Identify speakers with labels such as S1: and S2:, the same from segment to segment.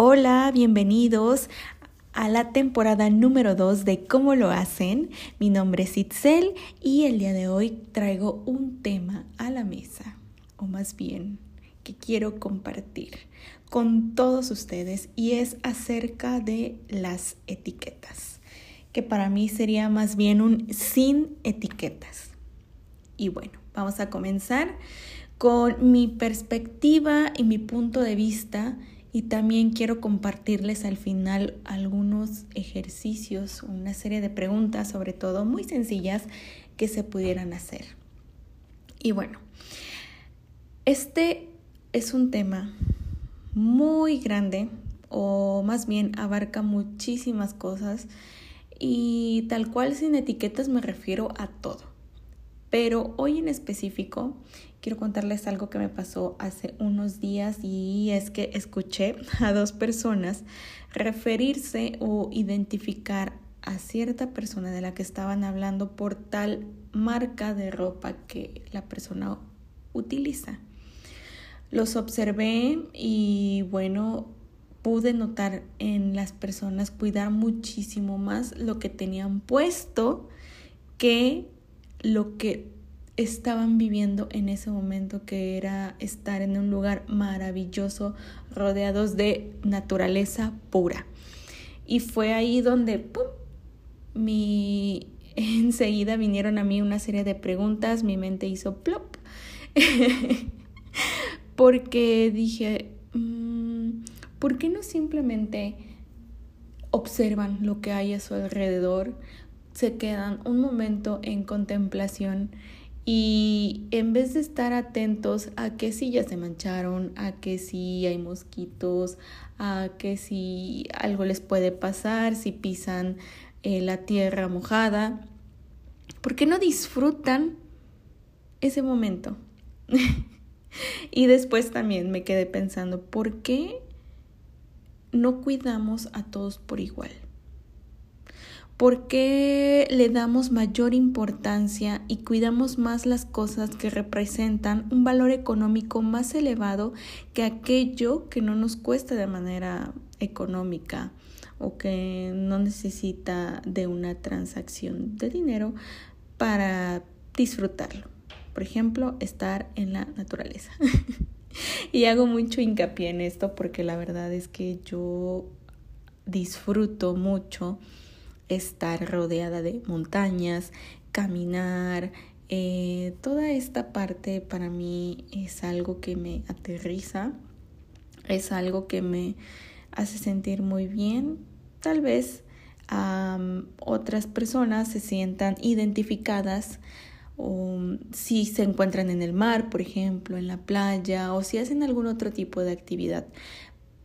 S1: Hola, bienvenidos a la temporada número 2 de Cómo lo hacen. Mi nombre es Itzel y el día de hoy traigo un tema a la mesa, o más bien que quiero compartir con todos ustedes y es acerca de las etiquetas, que para mí sería más bien un sin etiquetas. Y bueno, vamos a comenzar con mi perspectiva y mi punto de vista y también quiero compartirles al final algunos ejercicios, una serie de preguntas, sobre todo muy sencillas, que se pudieran hacer. Y bueno, este es un tema muy grande o más bien abarca muchísimas cosas y tal cual sin etiquetas me refiero a todo. Pero hoy en específico quiero contarles algo que me pasó hace unos días y es que escuché a dos personas referirse o identificar a cierta persona de la que estaban hablando por tal marca de ropa que la persona utiliza. Los observé y bueno, pude notar en las personas cuidar muchísimo más lo que tenían puesto que lo que estaban viviendo en ese momento, que era estar en un lugar maravilloso, rodeados de naturaleza pura. Y fue ahí donde, ¡pum!, mi... enseguida vinieron a mí una serie de preguntas, mi mente hizo plop, porque dije, mm, ¿por qué no simplemente observan lo que hay a su alrededor? Se quedan un momento en contemplación y en vez de estar atentos a que si ya se mancharon, a que si hay mosquitos, a que si algo les puede pasar, si pisan eh, la tierra mojada, ¿por qué no disfrutan ese momento? y después también me quedé pensando, ¿por qué no cuidamos a todos por igual? ¿Por qué le damos mayor importancia y cuidamos más las cosas que representan un valor económico más elevado que aquello que no nos cuesta de manera económica o que no necesita de una transacción de dinero para disfrutarlo? Por ejemplo, estar en la naturaleza. y hago mucho hincapié en esto porque la verdad es que yo disfruto mucho estar rodeada de montañas, caminar, eh, toda esta parte para mí es algo que me aterriza, es algo que me hace sentir muy bien. Tal vez otras personas se sientan identificadas si se encuentran en el mar, por ejemplo, en la playa o si hacen algún otro tipo de actividad.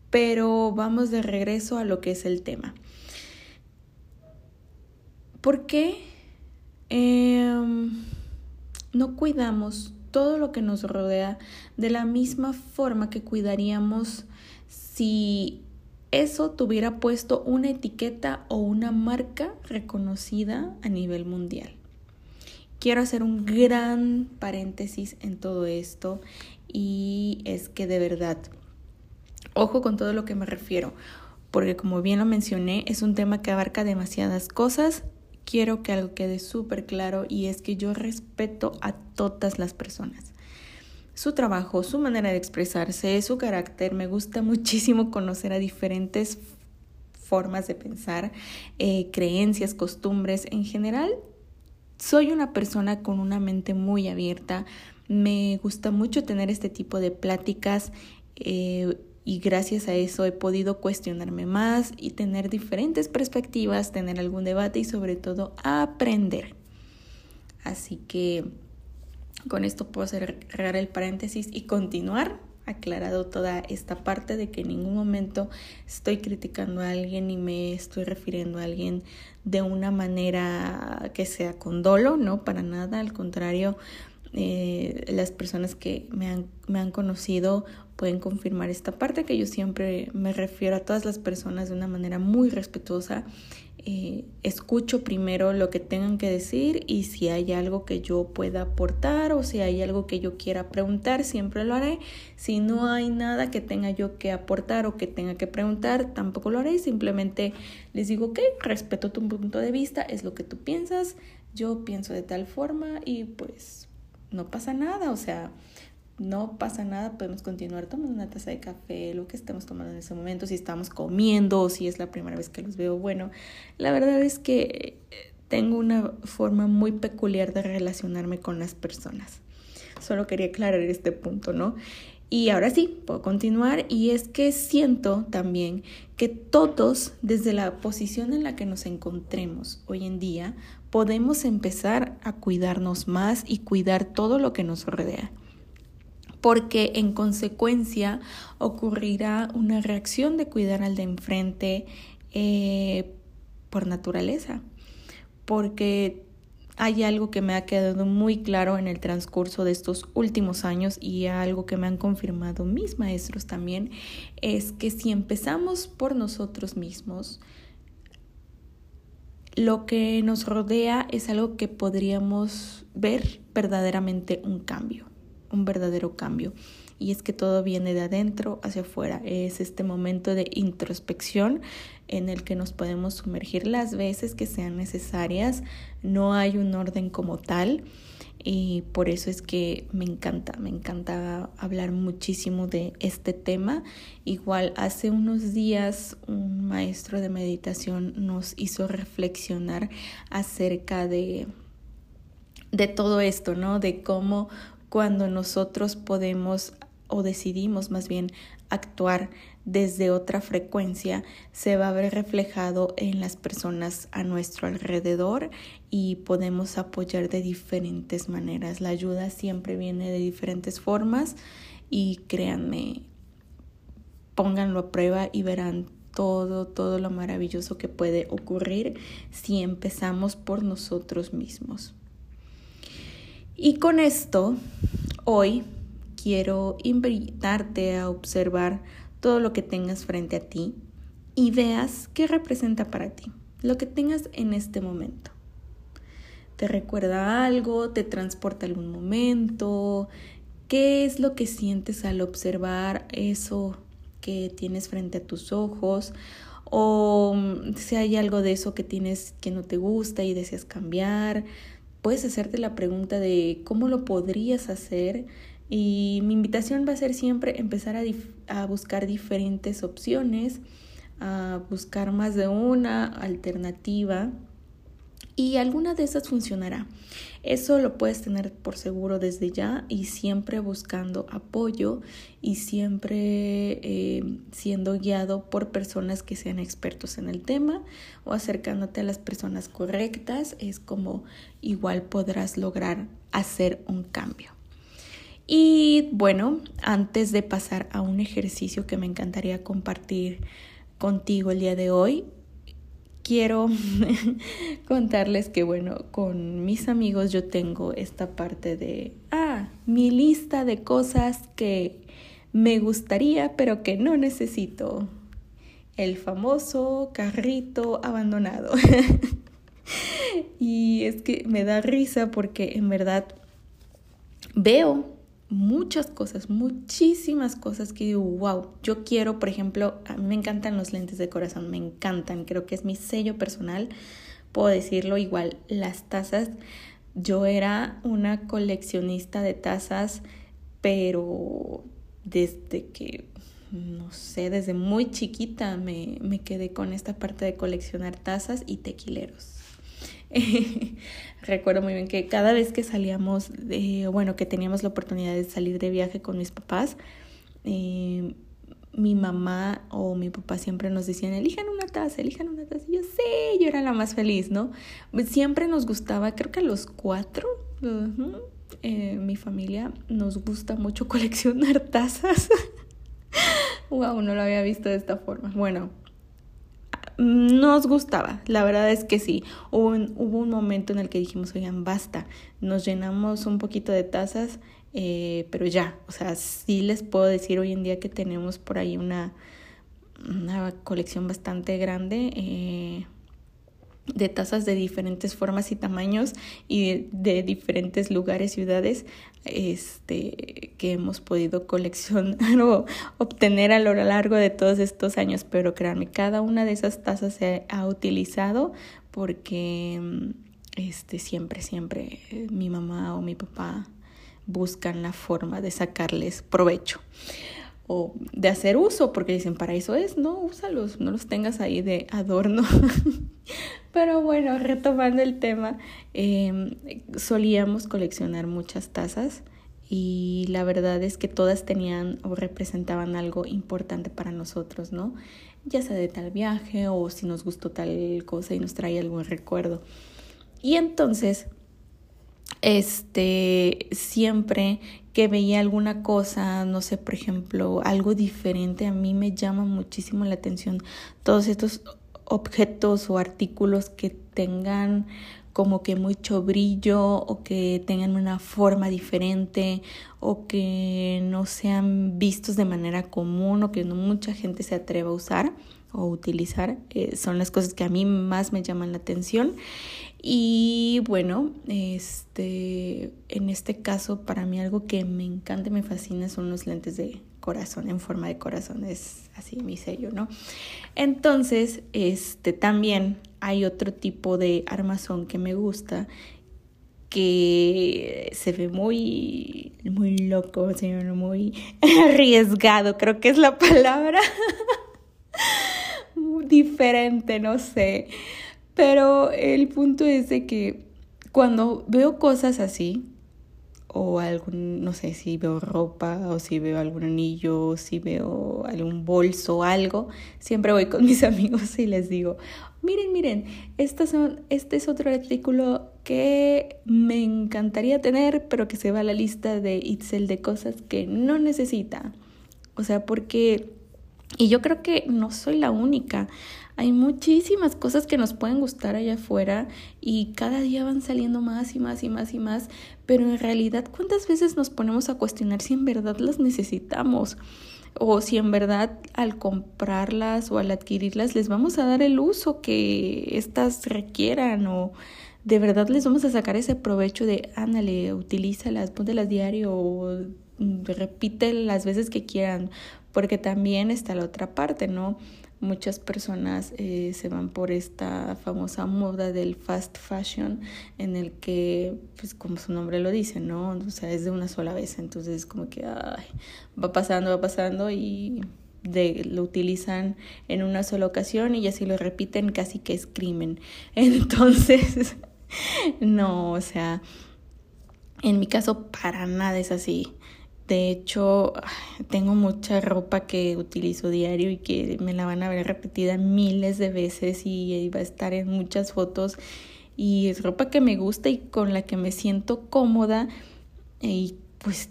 S1: Pero vamos de regreso a lo que es el tema. ¿Por qué em, no cuidamos todo lo que nos rodea de la misma forma que cuidaríamos si eso tuviera puesto una etiqueta o una marca reconocida a nivel mundial? Quiero hacer un gran paréntesis en todo esto y es que de verdad, ojo con todo lo que me refiero, porque como bien lo mencioné, es un tema que abarca demasiadas cosas quiero que algo quede súper claro y es que yo respeto a todas las personas. Su trabajo, su manera de expresarse, su carácter, me gusta muchísimo conocer a diferentes formas de pensar, eh, creencias, costumbres. En general, soy una persona con una mente muy abierta. Me gusta mucho tener este tipo de pláticas. Eh, y gracias a eso he podido cuestionarme más y tener diferentes perspectivas, tener algún debate y sobre todo aprender. Así que con esto puedo cerrar el paréntesis y continuar aclarado toda esta parte de que en ningún momento estoy criticando a alguien y me estoy refiriendo a alguien de una manera que sea con dolo, no para nada, al contrario, Eh, las personas que me han, me han conocido pueden confirmar esta parte que yo siempre me refiero a todas las personas de una manera muy respetuosa eh, escucho primero lo que tengan que decir y si hay algo que yo pueda aportar o si hay algo que yo quiera preguntar, siempre lo haré. Si no hay nada que tenga yo que aportar o que tenga que preguntar, tampoco lo haré. Simplemente les digo, ok, respeto tu punto de vista, es lo que tú piensas, yo pienso de tal forma y pues no pasa nada, o sea, no pasa nada, podemos continuar tomando una taza de café, lo que estemos tomando en ese momento, si estamos comiendo o si es la primera vez que los veo. Bueno, la verdad es que eh, tengo una forma muy peculiar de relacionarme con las personas. Solo quería aclarar este punto, ¿no? Y ahora sí, puedo continuar y es que siento también que todos, desde la posición en la que nos encontremos hoy en día, podemos empezar a cuidarnos más y cuidar todo lo que nos rodea porque en consecuencia ocurrirá una reacción de cuidar al de enfrente eh, por naturaleza, porque hay algo que me ha quedado muy claro en el transcurso de estos últimos años y algo que me han confirmado mis maestros también, es que si empezamos por nosotros mismos, lo que nos rodea es algo que podríamos ver verdaderamente un cambio un verdadero cambio. Y es que todo viene de adentro hacia afuera. Es este momento de introspección en el que nos podemos sumergir las veces que sean necesarias. No hay un orden como tal. Y por eso es que me encanta, me encanta hablar muchísimo de este tema. Igual hace unos días un maestro de meditación nos hizo reflexionar acerca de, de todo esto, ¿no? De cómo cuando nosotros podemos o decidimos más bien actuar desde otra frecuencia, se va a ver reflejado en las personas a nuestro alrededor y podemos apoyar de diferentes maneras. La ayuda siempre viene de diferentes formas y créanme, pónganlo a prueba y verán todo, todo lo maravilloso que puede ocurrir si empezamos por nosotros mismos. Y con esto, hoy quiero invitarte a observar todo lo que tengas frente a ti y veas qué representa para ti, lo que tengas en este momento. ¿Te recuerda algo? ¿Te transporta algún momento? ¿Qué es lo que sientes al observar eso que tienes frente a tus ojos? O si hay algo de eso que tienes que no te gusta y deseas cambiar, puedes hacerte la pregunta de cómo lo podrías hacer y mi invitación va a ser siempre empezar a, buscar diferentes opciones, a buscar más de una alternativa y alguna de esas funcionará. Eso lo puedes tener por seguro desde ya y siempre buscando apoyo y siempre eh, siendo guiado por personas que sean expertos en el tema o acercándote a las personas correctas es como igual podrás lograr hacer un cambio. Y bueno, antes de pasar a un ejercicio que me encantaría compartir contigo el día de hoy, quiero contarles que, bueno, con mis amigos yo tengo esta parte de, ah, mi lista de cosas que me gustaría, pero que no necesito. El famoso carrito abandonado. y es que me da risa porque en verdad veo muchas cosas, muchísimas cosas que digo, wow, yo quiero, por ejemplo, a mí me encantan los lentes de corazón, me encantan, creo que es mi sello personal, puedo decirlo igual, las tazas, yo era una coleccionista de tazas, pero desde que, no sé, desde muy chiquita me, me quedé con esta parte de coleccionar tazas y tequileros. Recuerdo muy bien que cada vez que salíamos, de, bueno, que teníamos la oportunidad de salir de viaje con mis papás, eh, mi mamá o mi papá siempre nos decían, elijan una taza, elijan una taza. Y yo sé, yo era la más feliz, ¿no? Siempre nos gustaba, creo que a los cuatro, eh, mi familia nos gusta mucho coleccionar tazas. wow, no lo había visto de esta forma. Bueno, nos gustaba, la verdad es que sí. Hubo un, hubo un momento en el que dijimos, oigan, basta, nos llenamos un poquito de tazas, eh, pero ya, o sea, sí les puedo decir hoy en día que tenemos por ahí una, una colección bastante grande. Eh, de tazas de diferentes formas y tamaños y de, diferentes lugares, ciudades, este, que hemos podido coleccionar o obtener a lo largo de todos estos años. Pero créanme, cada una de esas tazas se ha utilizado porque este, siempre, siempre eh, mi mamá o mi papá buscan la forma de sacarles provecho o de hacer uso, porque dicen, para eso es, no, úsalos, no los tengas ahí de adorno. Pero bueno, retomando el tema, em, solíamos coleccionar muchas tazas y la verdad es que todas tenían o representaban algo importante para nosotros, ¿no? Ya sea de tal viaje o si nos gustó tal cosa y nos trae algún recuerdo. Y entonces, este, siempre que veía alguna cosa, no sé, por ejemplo, algo diferente, a mí me llama muchísimo la atención todos estos objetos o artículos que tengan como que mucho brillo o que tengan una forma diferente o que no sean vistos de manera común o que mucha gente se atreva a usar o utilizar. Eh, son las cosas que a mí más me llaman la atención. Y bueno, este, en este caso, para mí algo que me encanta y me fascina son los lentes de corazón, en forma de corazón, es así mi sello, ¿no? Entonces, este, también hay otro tipo de armazón que me gusta, que se ve muy, muy loco, muy arriesgado, creo que es la palabra. diferente, no sé. Pero el punto es de que cuando veo cosas así, o algún, no sé, si veo ropa o si veo algún anillo, o si veo algún bolso algo, siempre voy con mis amigos y les digo, miren, miren, estas son, este es otro artículo que me encantaría tener, pero que se va a la lista de Itzel de cosas que no necesita. O sea, porque, y yo creo que no soy la única. Hay muchísimas cosas que nos pueden gustar allá afuera y cada día van saliendo más y más y más y más, pero en realidad cuántas veces nos ponemos a cuestionar si en verdad las necesitamos o si en verdad al comprarlas o al adquirirlas les vamos a dar el uso que éstas requieran o de verdad les vamos a sacar ese provecho de ándale, utilízalas, póntelas diario o repite las veces que quieran, porque también está la otra parte, ¿no? muchas personas eh, se van por esta famosa moda del fast fashion en el que, pues como su nombre lo dice, ¿no? O sea, es de una sola vez, entonces como que ay, va pasando, va pasando y de, lo utilizan en una sola ocasión y ya si lo repiten casi que es crimen. Entonces, no, o sea, en mi caso para nada es así. De hecho, tengo mucha ropa que utilizo diario y que me la van a ver repetida miles de veces y va a estar en muchas fotos. Y es ropa que me gusta y con la que me siento cómoda y pues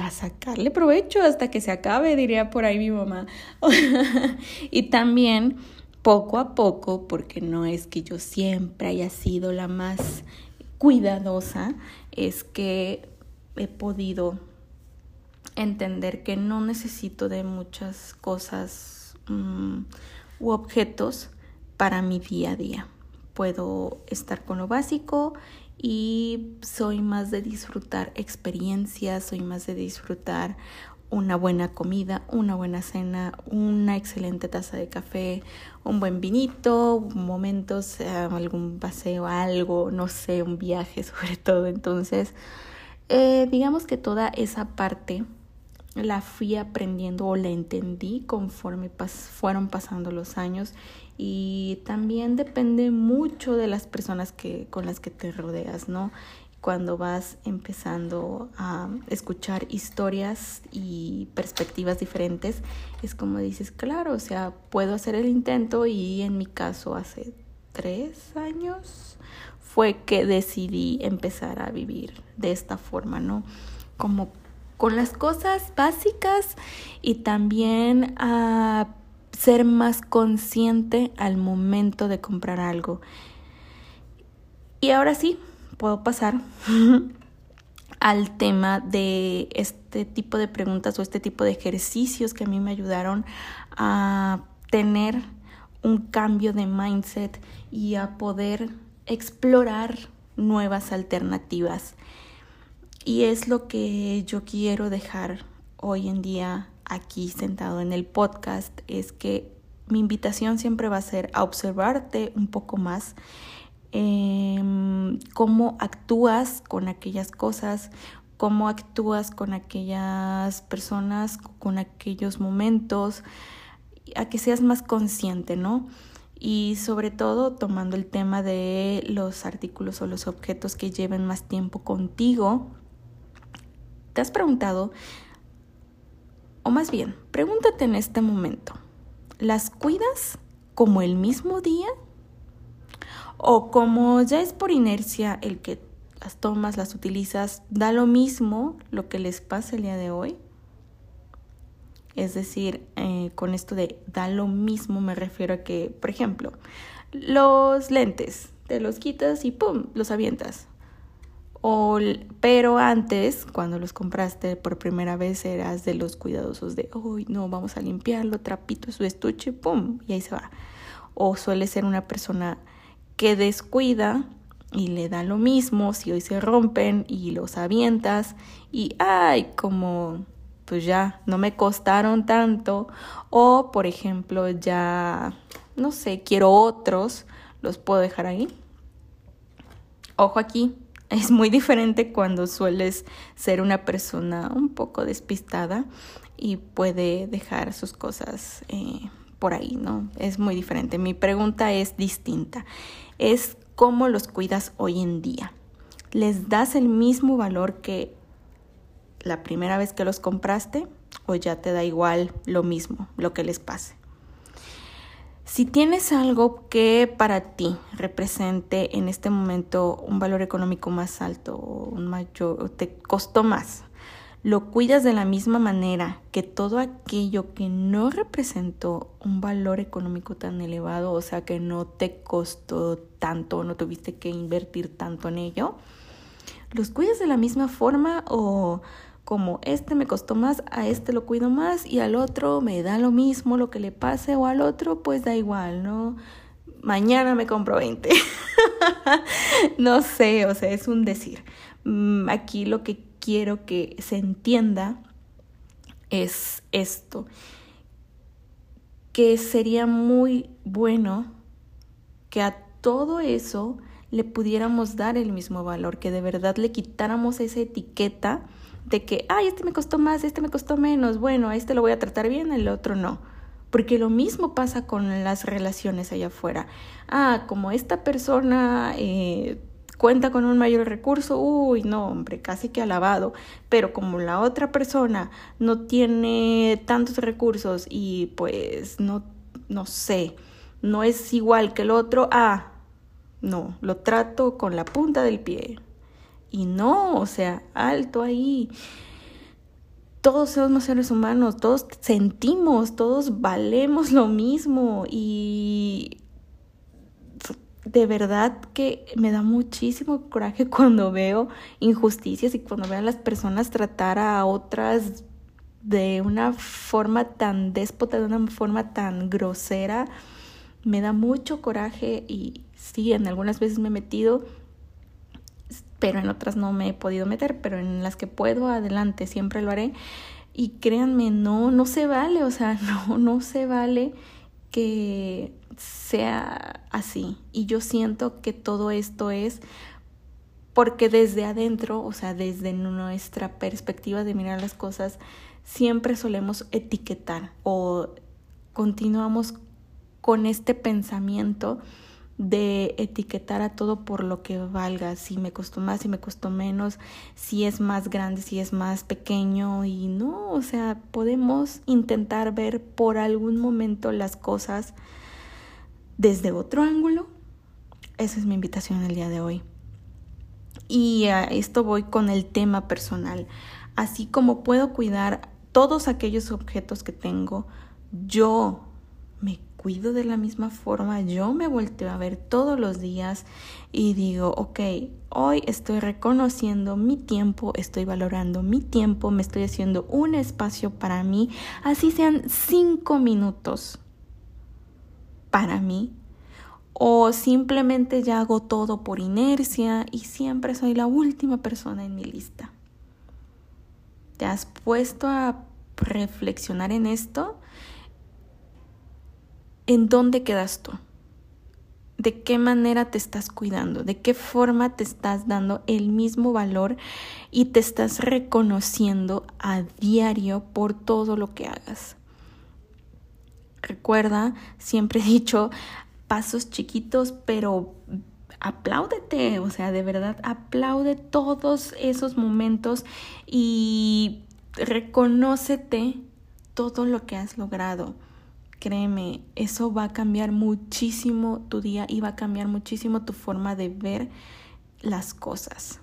S1: a sacarle provecho hasta que se acabe, diría por ahí mi mamá. y también poco a poco, porque no es que yo siempre haya sido la más cuidadosa, es que he podido entender que no necesito de muchas cosas mm, u objetos para mi día a día. Puedo estar con lo básico y soy más de disfrutar experiencias, soy más de disfrutar una buena comida, una buena cena, una excelente taza de café, un buen vinito, momentos, algún paseo, algo, no sé, un viaje sobre todo. Entonces, eh, digamos que toda esa parte la fui aprendiendo o la entendí conforme fueron pasando los años y también depende mucho de las personas que con las que te rodeas, ¿no? Cuando vas empezando a escuchar historias y perspectivas diferentes, es como dices, claro, o sea, puedo hacer el intento y en mi caso hace tres años fue que decidí empezar a vivir de esta forma, ¿no? Como con las cosas básicas y también a ser más consciente al momento de comprar algo. Y ahora sí, puedo pasar al tema de este tipo de preguntas o este tipo de ejercicios que a mí me ayudaron a tener un cambio de mindset y a poder explorar nuevas alternativas. Y es lo que yo quiero dejar hoy en día aquí sentado en el podcast, es que mi invitación siempre va a ser a observarte un poco más, em, cómo actúas con aquellas cosas, cómo actúas con aquellas personas, con aquellos momentos, a que seas más consciente, ¿no? Y sobre todo tomando el tema de los artículos o los objetos que lleven más tiempo contigo, ¿te has preguntado o más bien, pregúntate en este momento, ¿las cuidas como el mismo día? ¿O como ya es por inercia el que las tomas, las utilizas, da lo mismo lo que les pasa el día de hoy? Es decir, eh, con esto de da lo mismo me refiero a que, por ejemplo, los lentes, te los quitas y ¡pum! los avientas. Pero antes, cuando los compraste por primera vez, eras de los cuidadosos de, uy, no, vamos a limpiarlo, trapito su estuche, ¡pum! Y ahí se va. O suele ser una persona que descuida y le da lo mismo si hoy se rompen y los avientas y, ay, como pues ya no me costaron tanto o por ejemplo ya no sé quiero otros los puedo dejar ahí ojo aquí es muy diferente cuando sueles ser una persona un poco despistada y puede dejar sus cosas eh, por ahí, ¿no? Es muy diferente. Mi pregunta es distinta. Es cómo los cuidas hoy en día. ¿Les das el mismo valor que la primera vez que los compraste o ya te da igual lo mismo, lo que les pase? Si tienes algo que para ti represente en este momento un valor económico más alto un mayor, te costó más, lo cuidas de la misma manera que todo aquello que no representó un valor económico tan elevado, o sea que no te costó tanto, no tuviste que invertir tanto en ello, ¿los cuidas de la misma forma o como este me costó más, a este lo cuido más y al otro me da lo mismo lo que le pase o al otro pues da igual, ¿no? Mañana me compro 20. no sé, o sea, es un decir. Mm, aquí lo que quiero que se entienda es esto, que sería muy bueno que a todo eso le pudiéramos dar el mismo valor, que de verdad le quitáramos esa etiqueta de que, ay, este me costó más, este me costó menos, bueno, este lo voy a tratar bien, el otro no. Porque lo mismo pasa con las relaciones allá afuera. Ah, como esta persona eh, cuenta con un mayor recurso, uy, no, hombre, casi que alabado. Pero como la otra persona no tiene tantos recursos y pues no, no sé, no es igual que el otro, ah, no, lo trato con la punta del pie. Y no, o sea, alto ahí. Todos somos seres humanos, todos sentimos, todos valemos lo mismo y de verdad que me da muchísimo coraje cuando veo injusticias y cuando veo a las personas tratar a otras de una forma tan déspota, de una forma tan grosera. Me da mucho coraje y sí, en algunas veces me he metido pero en otras no me he podido meter, pero en las que puedo, adelante, siempre lo haré. Y créanme, no, no se vale, o sea, no, no se vale que sea así. Y yo siento que todo esto es porque desde adentro, o sea, desde nuestra perspectiva de mirar las cosas, siempre solemos etiquetar o continuamos con este pensamiento de etiquetar a todo por lo que valga, si me costó más, si me costó menos, si es más grande, si es más pequeño y no, o sea, podemos intentar ver por algún momento las cosas desde otro ángulo. Esa es mi invitación el día de hoy. Y a esto voy con el tema personal. Así como puedo cuidar todos aquellos objetos que tengo, yo cuido de la misma forma, yo me volteo a ver todos los días y digo, ok, hoy estoy reconociendo mi tiempo, estoy valorando mi tiempo, me estoy haciendo un espacio para mí, así sean cinco minutos para mí, o simplemente ya hago todo por inercia y siempre soy la última persona en mi lista. ¿Te has puesto a reflexionar en esto? ¿En dónde quedas tú? ¿De qué manera te estás cuidando? ¿De qué forma te estás dando el mismo valor y te estás reconociendo a diario por todo lo que hagas? Recuerda, siempre he dicho, pasos chiquitos, pero apláudete, o sea, de verdad, aplaude todos esos momentos y reconócete todo lo que has logrado. Créeme, eso va a cambiar muchísimo tu día y va a cambiar muchísimo tu forma de ver las cosas.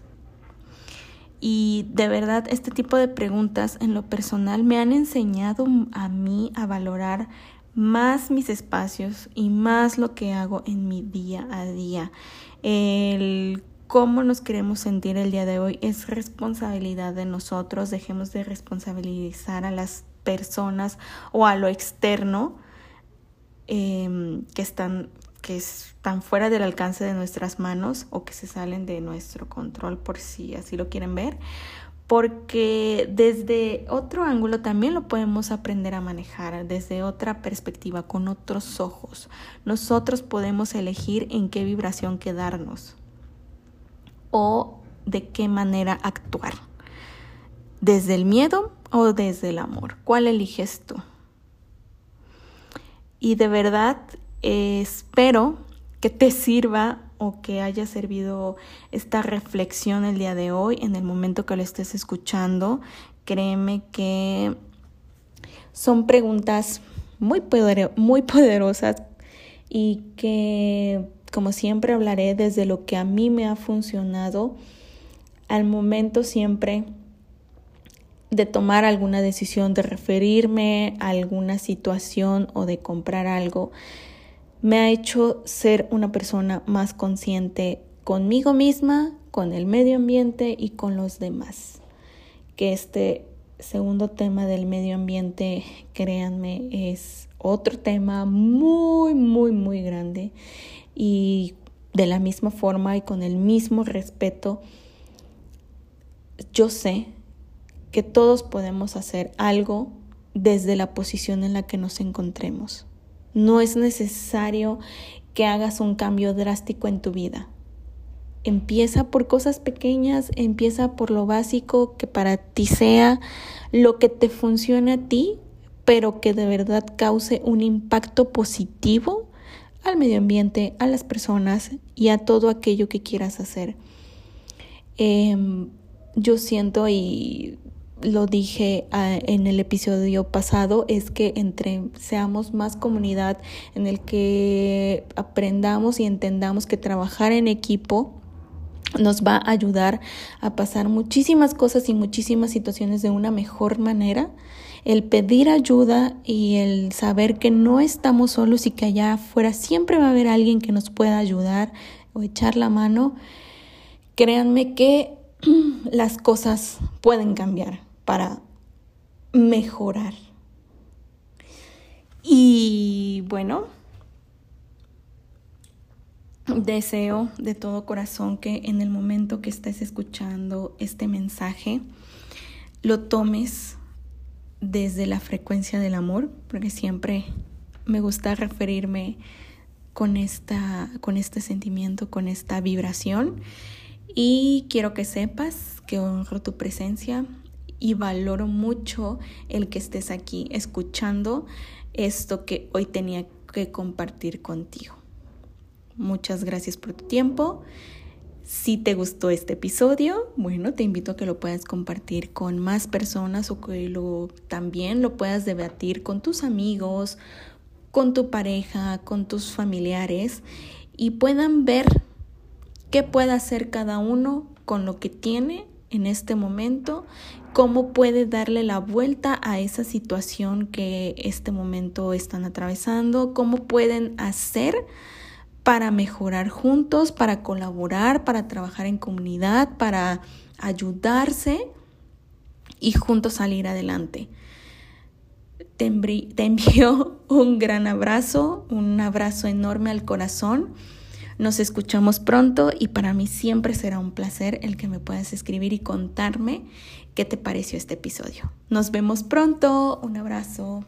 S1: Y de verdad, este tipo de preguntas en lo personal me han enseñado a mí a valorar más mis espacios y más lo que hago en mi día a día. El cómo nos queremos sentir el día de hoy es responsabilidad de nosotros. Dejemos de responsabilizar a las personas o a lo externo em, que están que están fuera del alcance de nuestras manos o que se salen de nuestro control por si así lo quieren ver porque desde otro ángulo también lo podemos aprender a manejar, desde otra perspectiva, con otros ojos. Nosotros podemos elegir en qué vibración quedarnos o de qué manera actuar. ¿Desde el miedo o desde el amor? ¿Cuál eliges tú? Y de verdad espero que te sirva o que haya servido esta reflexión el día de hoy, en el momento que lo estés escuchando. Créeme que son preguntas muy, muy poderosas y que, como siempre, hablaré desde lo que a mí me ha funcionado al momento siempre de tomar alguna decisión, de referirme a alguna situación o de comprar algo me ha hecho ser una persona más consciente conmigo misma, con el medio ambiente y con los demás. Que este segundo tema del medio ambiente, créanme, es otro tema muy, muy, muy grande y de la misma forma y con el mismo respeto, yo sé que todos podemos hacer algo desde la posición en la que nos encontremos. No es necesario que hagas un cambio drástico en tu vida. Empieza por cosas pequeñas, empieza por lo básico que para ti sea lo que te funcione a ti, pero que de verdad cause un impacto positivo al medio ambiente, a las personas y a todo aquello que quieras hacer. Em, yo siento y lo dije ah, en el episodio pasado, es que entre seamos más comunidad en el que aprendamos y entendamos que trabajar en equipo nos va a ayudar a pasar muchísimas cosas y muchísimas situaciones de una mejor manera. El pedir ayuda y el saber que no estamos solos y que allá afuera siempre va a haber alguien que nos pueda ayudar o echar la mano, créanme que las cosas pueden cambiar para mejorar. Y bueno, deseo de todo corazón que en el momento que estés escuchando este mensaje, lo tomes desde la frecuencia del amor, porque siempre me gusta referirme con, esta, con este sentimiento, con esta vibración. Y quiero que sepas que honro tu presencia, y valoro mucho el que estés aquí escuchando esto que hoy tenía que compartir contigo. Muchas gracias por tu tiempo. Si te gustó este episodio, bueno, te invito a que lo puedas compartir con más personas o que lo, también lo puedas debatir con tus amigos, con tu pareja, con tus familiares y puedan ver qué puede hacer cada uno con lo que tiene en este momento, cómo puede darle la vuelta a esa situación que este momento están atravesando, cómo pueden hacer para mejorar juntos, para colaborar, para trabajar en comunidad, para ayudarse y juntos salir adelante. Te, envío un gran abrazo, un abrazo enorme al corazón. Nos escuchamos pronto y para mí siempre será un placer el que me puedas escribir y contarme qué te pareció este episodio. Nos vemos pronto. Un abrazo.